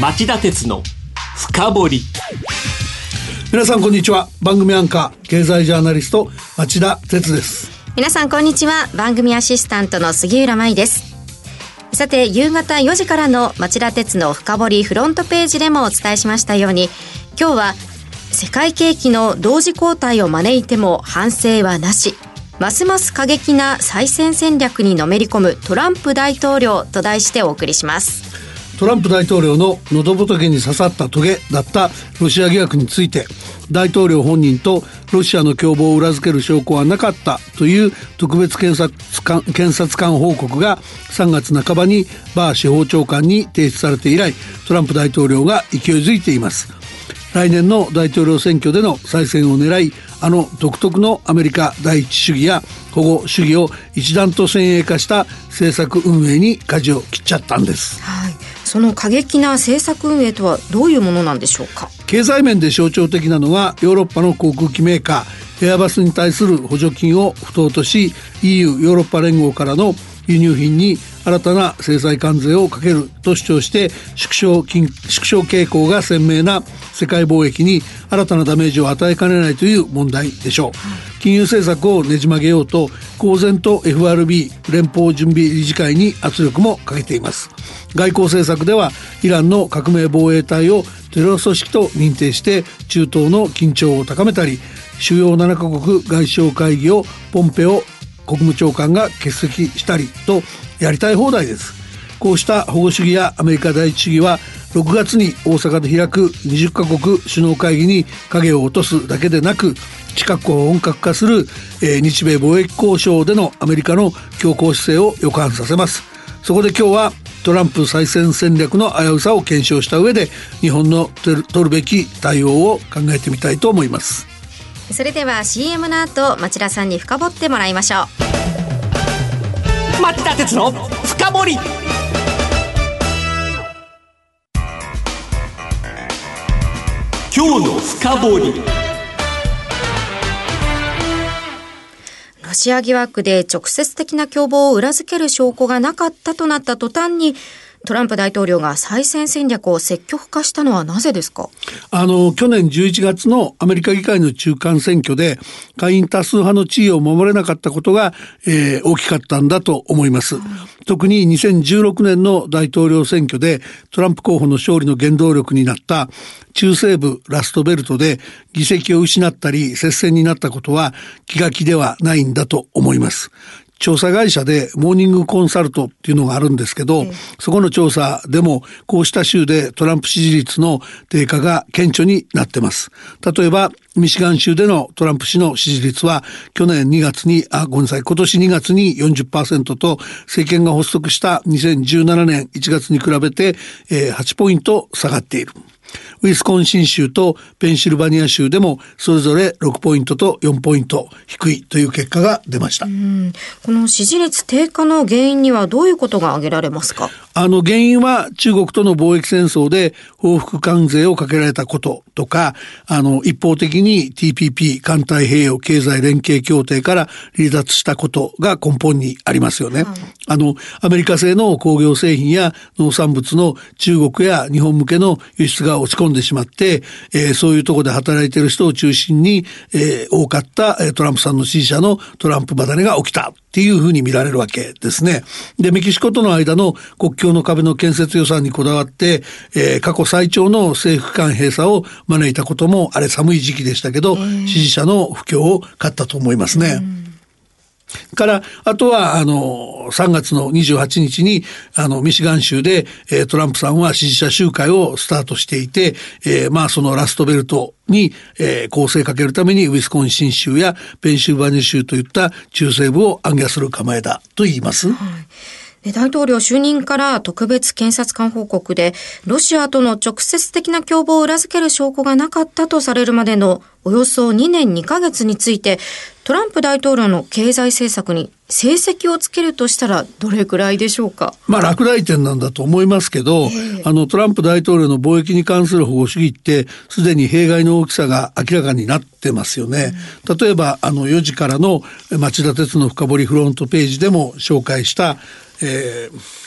町田鉄の深掘り。皆さんこんにちは。番組アンカー経済ジャーナリスト町田鉄です。皆さんこんにちは。番組アシスタントの杉浦舞です。さて夕方4時からの町田鉄の深掘りフロントページでもお伝えしましたように今日は世界景気の同時交代を招いても反省はなし。ますます過激な再選戦略にのめり込むトランプ大統領と題してお送りしますトランプ大統領の喉仏に刺さったトゲだった。ロシア疑惑について大統領本人とロシアの共謀を裏付ける証拠はなかったという特別検察官検察官報告が3月半ばにバー司法長官に提出されて以来トランプ大統領が勢いづいています。来年の大統領選挙での再選を狙いあの独特のアメリカ第一主義や保護主義を一段と先鋭化した政策運営に舵を切っちゃったんです、その過激な政策運営とはどういうものなんでしょうか？経済面で象徴的なのはヨーロッパの航空機メーカー。エアバスに対する補助金を不当とし EU ヨーロッパ連合からの輸入品に新たな制裁関税をかけると主張して縮小縮小傾向が鮮明な世界貿易に新たなダメージを与えかねないという問題でしょう。金融政策をねじ曲げようと公然と FRB 連邦準備理事会に圧力もかけています外交政策ではイランの革命防衛隊をテロ組織と認定して中東の緊張を高めたり主要7カ国外相会議をポンペオ国務長官が欠席したりとやりたい放題です。こうした保護主義やアメリカ第一主義は6月に大阪で開く20カ国首脳会議に影を落とすだけでなく近くを本格化する、日米貿易交渉でのアメリカの強硬姿勢を予感させます。そこで今日はトランプ再選戦略の危うさを検証した上で日本の取るべき対応を考えてみたいと思います。それでは CM の後町田さんに深掘ってもらいましょう。町田鉄の深掘り。今日の深掘り。ロシア疑惑で直接的な共謀を裏付ける証拠がなかったとなった途端にトランプ大統領が再選戦略を積極化したのはなぜですか？あの、去年11月のアメリカ議会の中間選挙で、下院多数派の地位を守れなかったことが、えー、大きかったんだと思います。特に2016年の大統領選挙で、トランプ候補の勝利の原動力になった中西部ラストベルトで議席を失ったり接戦になったことは気が気ではないんだと思います。調査会社でモーニングコンサルトっていうのがあるんですけど、そこの調査でもこうした州でトランプ支持率の低下が顕著になってます。例えば、ミシガン州でのトランプ氏の支持率は去年2月に、あ、ごめんなさい、今年2月に40%と政権が発足した2017年1月に比べて、えー、8ポイント下がっている。ウィスコンシン州とペンシルバニア州でもそれぞれ6ポイントと4ポイント低いという結果が出ました。この支持率低下の原因にはどういうことが挙げられますか？あの原因は中国との貿易戦争で報復関税をかけられたこととか、あの一方的に TPP 環太平洋経済連携協定から離脱したことが根本にありますよね。はい、あのアメリカ製の工業製品や農産物の中国や日本向けの輸出が落ち込んでしまって、えー、そういうところで働いている人を中心に、えー、多かったトランプさんの支持者のトランプ離れが起きたっていうふうに見られるわけですね。で、メキシコとの間の国境の壁の建設予算にこだわって、えー、過去最長の政府間閉鎖を招いたことも、あれ寒い時期でしたけど、支持者の不況を買ったと思いますね。から、あとは、あの、3月の28日に、あの、ミシガン州で、えー、トランプさんは支持者集会をスタートしていて、えー、まあ、そのラストベルトに、えー、構成かけるために、ウィスコンシン州やペンシルバニア州といった中西部を暗記する構えだと言います。はい大統領就任から特別検察官報告で、ロシアとの直接的な共謀を裏付ける証拠がなかったとされるまでのおよそ2年2ヶ月について、トランプ大統領の経済政策に成績をつけるとしたらどれくらいでしょうか？まあ落第点なんだと思いますけど、えー、あのトランプ大統領の貿易に関する保護主義ってすでに弊害の大きさが明らかになってますよね。うん、例えばあの4時からの町田鉄の深掘りフロントページでも紹介した、えー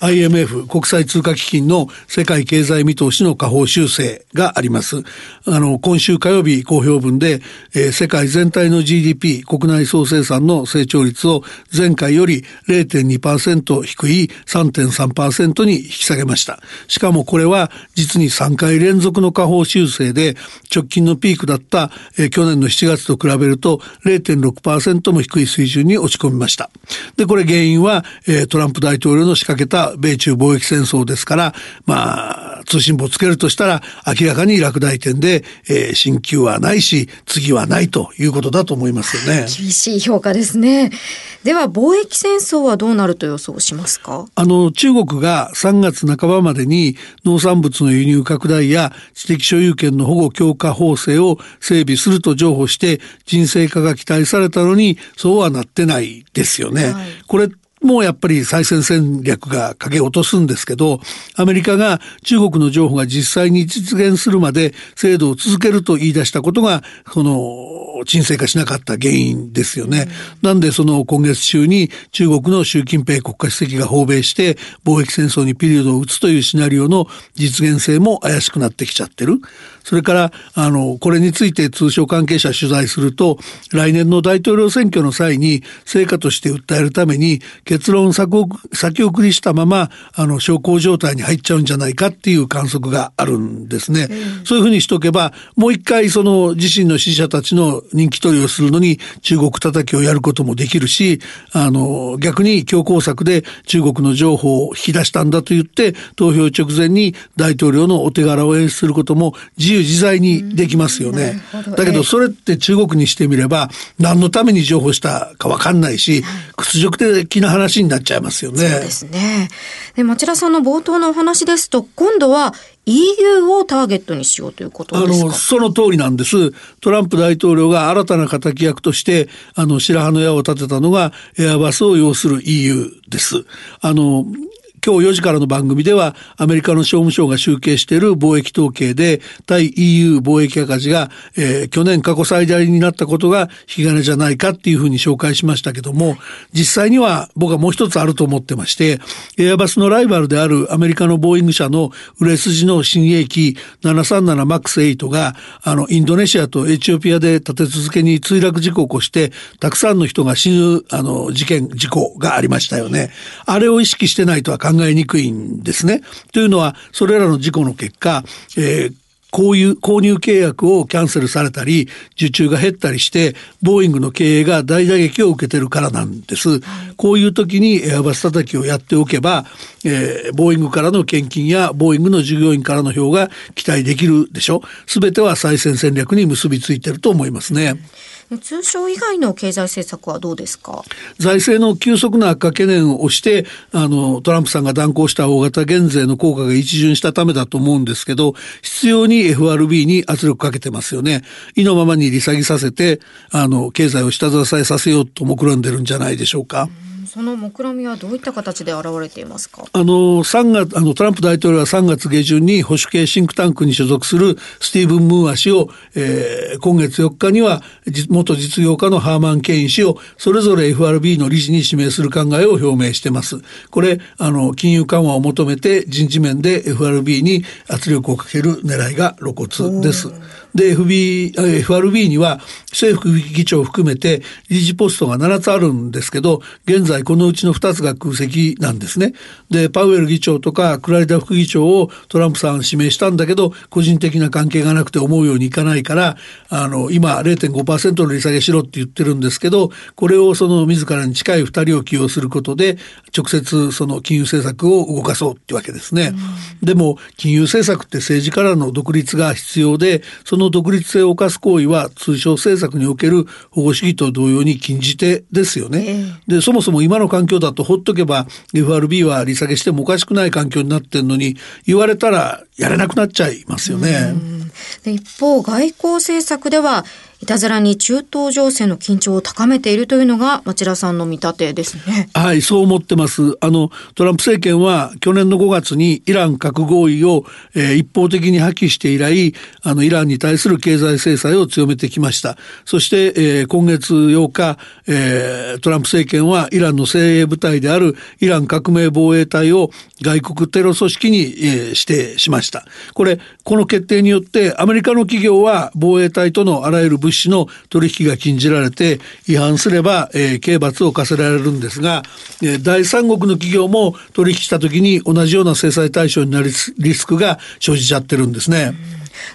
IMF 国際通貨基金の世界経済見通しの下方修正があります。あの、今週火曜日公表分で、えー、世界全体の GDP 国内総生産の成長率を前回より0.2%低い3.3%に引き下げました。しかもこれは実に3回連続の下方修正で直近のピークだった、えー、去年の7月と比べると0.6%も低い水準に落ち込みました。で、これ原因は、えー、トランプ大統領の仕掛けた米中貿易戦争ですから、まあ、通信簿つけるとしたら明らかに落第点で、えー、進級はないし、次はないということだと思いますよね。厳しい評価ですね。では、貿易戦争はどうなると予想しますか？あの、中国が3月半ばまでに農産物の輸入拡大や知的所有権の保護強化法制を整備すると譲歩して人生化が期待されたのに、そうはなってないですよね。はい、これもうやっぱり再選戦略が影落とすんですけど、アメリカが中国の情報が実際に実現するまで制度を続けると言い出したことが、この沈静化しなかった原因ですよね。うん、なんでその今月中に中国の習近平国家主席が訪米して貿易戦争にピリオドを打つというシナリオの実現性も怪しくなってきちゃってる。それから、あの、これについて通商関係者取材すると、来年の大統領選挙の際に成果として訴えるために結論先送りしたまま、あの、小康状態に入っちゃうんじゃないかっていう観測があるんですね。うん、そういうふうにしとけば、もう一回その自身の支持者たちの人気取りをするのに中国叩きをやることもできるし、あの、逆に強硬策で中国の情報を引き出したんだと言って、投票直前に大統領のお手柄を演出することも自由由自在にできますよね。だけどそれって中国にしてみれば何のために情報したかわかんないし、屈辱的な話になっちゃいますよね。そうですね。で、町田さんの冒頭のお話ですと、今度は EU をターゲットにしようということですか？あの、その通りなんです。トランプ大統領が新たな敵役として、あの、白羽の矢を立てたのが、エアバスを要する EU です。あの、今日4時からの番組ではアメリカの商務省が集計している貿易統計で対 EU 貿易赤字が、えー、去年過去最大になったことが引き金じゃないかっていうふうに紹介しましたけども実際には僕はもう一つあると思ってましてエアバスのライバルであるアメリカのボーイング社の売れ筋の新鋭機 737MAX8 があのインドネシアとエチオピアで立て続けに墜落事故を起こしてたくさんの人が死ぬあの事件事故がありましたよね。あれを意識してないとは考えにくいんですね。というのは、それらの事故の結果、えーこういう購入契約をキャンセルされたり、受注が減ったりして、ボーイングの経営が大打撃を受けてるからなんです。こういう時にエアバス叩きをやっておけば、えー、ボーイングからの献金やボーイングの従業員からの票が期待できるでしょ。すべては再選戦略に結びついてると思いますね。通商以外の経済政策はどうですか？財政の急速な悪化懸念を押してあのトランプさんが断行した大型減税の効果が一巡したためだと思うんですけど必要に FRB に圧力かけてますよね意のままに利下げさせてあの経済を下支えさせようと目論んでるんじゃないでしょうか。うんその目論みはどういった形で現れていますか？あの3月あのトランプ大統領は3月下旬に保守系シンクタンクに所属するスティーブン・ムーア氏を、えー、今月4日には元実業家のハーマン・ケイン氏をそれぞれ FRB の理事に指名する考えを表明してます。これあの金融緩和を求めて人事面で FRB に圧力をかける狙いが露骨です。で、FB、FRB には政府議長を含めて理事ポストが7つあるんですけど、現在このうちの2つが空席なんですね。で、パウエル議長とかクラリダ副議長をトランプさん指名したんだけど、個人的な関係がなくて思うようにいかないから、あの、今0.5%の利下げしろって言ってるんですけど、これをその自らに近い2人を起用することで、直接その金融政策を動かそうってわけですね。うん、でも、金融政策って政治からの独立が必要で、その独立性を犯す行為は通商政策における保護主義と同様に禁じ手ですよね。えー、で、そもそも今の環境だとほっとけば FRB は利下げしてもおかしくない環境になってんのに言われたらやれなくなっちゃいますよね。一方、外交政策ではいたずらに中東情勢の緊張を高めているというのが町田さんの見立てですね。はい、そう思ってます。あの、トランプ政権は去年の5月にイラン核合意を、えー、一方的に破棄して以来、あの、イランに対する経済制裁を強めてきました。そして、えー、今月8日、えー、トランプ政権はイランの精鋭部隊であるイラン革命防衛隊を外国テロ組織に、えー、指定しました。これ、この決定によってアメリカの企業は防衛隊とのあらゆる物資の取引が禁じられて違反すれば、えー、刑罰を課せられるんですが、えー、第三国の企業も取引した時に同じような制裁対象になるリスクが生じちゃってるんですね。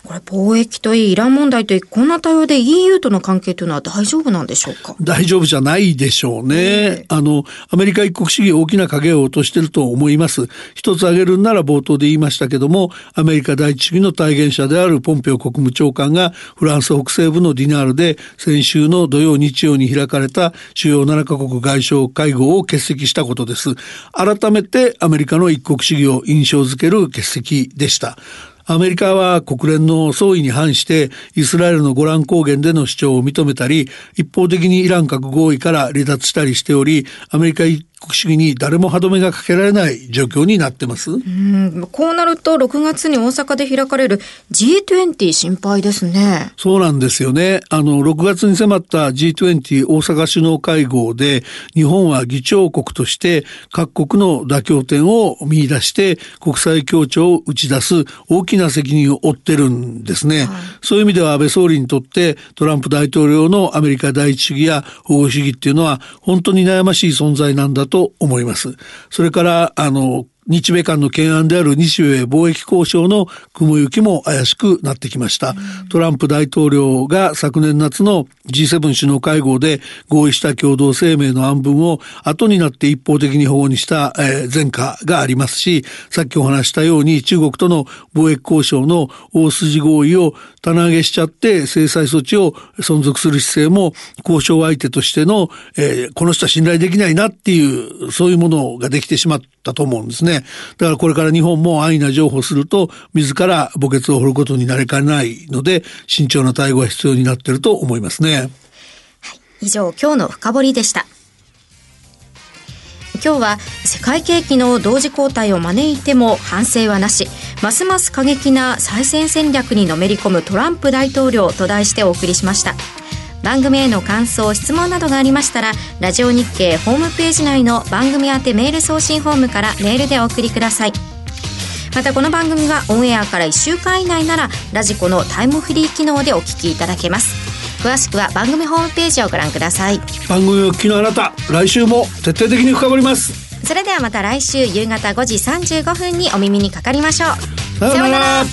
これ貿易といい、イラン問題といい、こんな対応で EU との関係というのは大丈夫なんでしょうか？大丈夫じゃないでしょうね。あの、アメリカ一国主義大きな影を落としてると思います。一つ挙げるなら冒頭で言いましたけども、アメリカ第一主義の体現者であるポンペオ国務長官がフランス北西部のディナールで先週の土曜日曜に開かれた主要7カ国外相会合を欠席したことです。改めてアメリカの一国主義を印象づける欠席でした。アメリカは国連の総意に反してイスラエルのゴラン高原での主張を認めたり一方的にイラン核合意から離脱したりしておりアメリカ国主義に誰も歯止めがかけられない状況になってます。うん。こうなると6月に大阪で開かれる G20 心配ですね。そうなんですよね。あの6月に迫った G20 大阪首脳会合で日本は議長国として各国の妥協点を見出して国際協調を打ち出す大きな責任を負ってるんですね、はい、そういう意味では安倍総理にとってトランプ大統領のアメリカ第一主義や保護主義っていうのは本当に悩ましい存在なんだとと思います。それから、あの、日米間の懸案である日米貿易交渉の雲行きも怪しくなってきました。トランプ大統領が昨年夏の G7 首脳会合で合意した共同声明の案文を後になって一方的に保護にした、え前科がありますし、さっきお話したように中国との貿易交渉の大筋合意を棚上げしちゃって制裁措置を存続する姿勢も交渉相手としての、えー、この人は信頼できないなっていうそういうものができてしまったと思うんですね。だからこれから日本も安易な情報すると自ら墓穴を掘ることになりかねないので慎重な対応が必要になっていると思いますね。以上今日の深掘りでした。今日は世界景気の同時交代を招いても反省はなしますます過激な再選戦略にのめり込むトランプ大統領と題してお送りしました番組への感想質問などがありましたらラジオ日経ホームページ内の番組宛てメール送信フォームからメールでお送りください。またこの番組がオンエアから1週間以内ならラジコのタイムフリー機能でお聞きいただけます。詳しくは番組ホームページをご覧ください。番組を聞きのあなた来週も徹底的に深掘ります。それではまた来週夕方5時35分にお耳にかかりましょう。さようなら